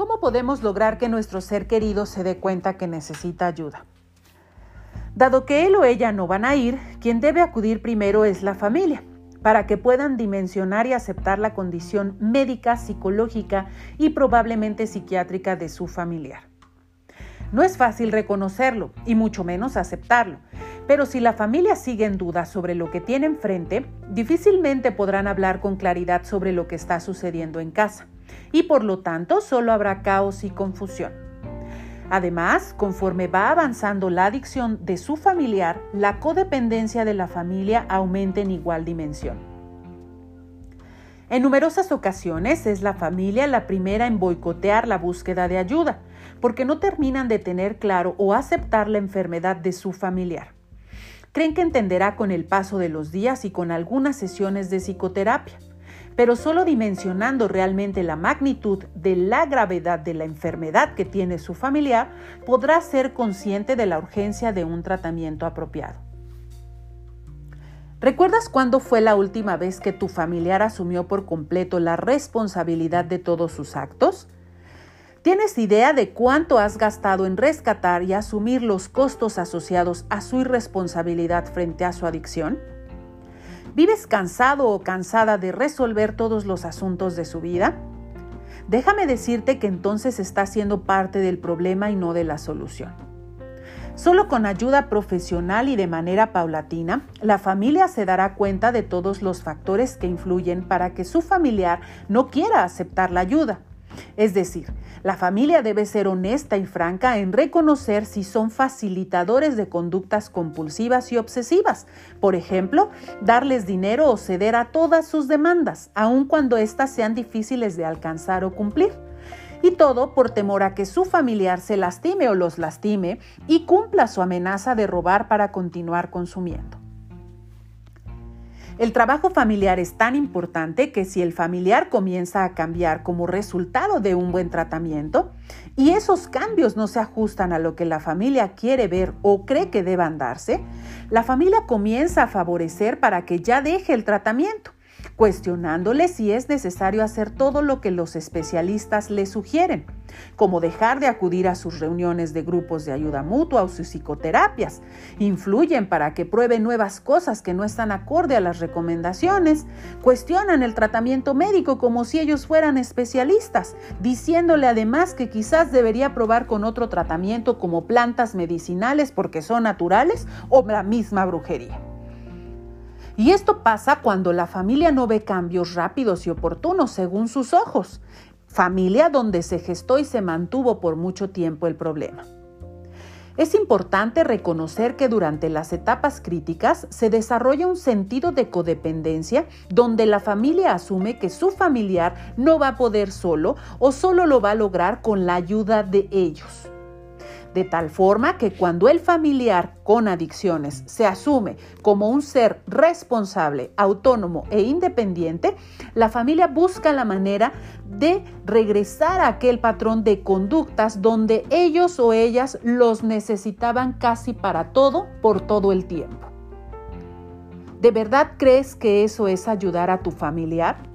¿Cómo podemos lograr que nuestro ser querido se dé cuenta que necesita ayuda? Dado que él o ella no van a ir, quien debe acudir primero es la familia, para que puedan dimensionar y aceptar la condición médica, psicológica y probablemente psiquiátrica de su familiar. No es fácil reconocerlo y mucho menos aceptarlo, pero si la familia sigue en duda sobre lo que tiene enfrente, difícilmente podrán hablar con claridad sobre lo que está sucediendo en casa y por lo tanto solo habrá caos y confusión. Además, conforme va avanzando la adicción de su familiar, la codependencia de la familia aumenta en igual dimensión. En numerosas ocasiones es la familia la primera en boicotear la búsqueda de ayuda, porque no terminan de tener claro o aceptar la enfermedad de su familiar. Creen que entenderá con el paso de los días y con algunas sesiones de psicoterapia pero solo dimensionando realmente la magnitud de la gravedad de la enfermedad que tiene su familiar, podrá ser consciente de la urgencia de un tratamiento apropiado. ¿Recuerdas cuándo fue la última vez que tu familiar asumió por completo la responsabilidad de todos sus actos? ¿Tienes idea de cuánto has gastado en rescatar y asumir los costos asociados a su irresponsabilidad frente a su adicción? ¿Vives cansado o cansada de resolver todos los asuntos de su vida? Déjame decirte que entonces está siendo parte del problema y no de la solución. Solo con ayuda profesional y de manera paulatina, la familia se dará cuenta de todos los factores que influyen para que su familiar no quiera aceptar la ayuda. Es decir, la familia debe ser honesta y franca en reconocer si son facilitadores de conductas compulsivas y obsesivas. Por ejemplo, darles dinero o ceder a todas sus demandas, aun cuando éstas sean difíciles de alcanzar o cumplir. Y todo por temor a que su familiar se lastime o los lastime y cumpla su amenaza de robar para continuar consumiendo. El trabajo familiar es tan importante que si el familiar comienza a cambiar como resultado de un buen tratamiento y esos cambios no se ajustan a lo que la familia quiere ver o cree que deban darse, la familia comienza a favorecer para que ya deje el tratamiento cuestionándole si es necesario hacer todo lo que los especialistas le sugieren, como dejar de acudir a sus reuniones de grupos de ayuda mutua o sus psicoterapias. Influyen para que pruebe nuevas cosas que no están acorde a las recomendaciones. Cuestionan el tratamiento médico como si ellos fueran especialistas, diciéndole además que quizás debería probar con otro tratamiento como plantas medicinales porque son naturales o la misma brujería. Y esto pasa cuando la familia no ve cambios rápidos y oportunos según sus ojos, familia donde se gestó y se mantuvo por mucho tiempo el problema. Es importante reconocer que durante las etapas críticas se desarrolla un sentido de codependencia donde la familia asume que su familiar no va a poder solo o solo lo va a lograr con la ayuda de ellos de tal forma que cuando el familiar con adicciones se asume como un ser responsable, autónomo e independiente, la familia busca la manera de regresar a aquel patrón de conductas donde ellos o ellas los necesitaban casi para todo por todo el tiempo. ¿De verdad crees que eso es ayudar a tu familiar?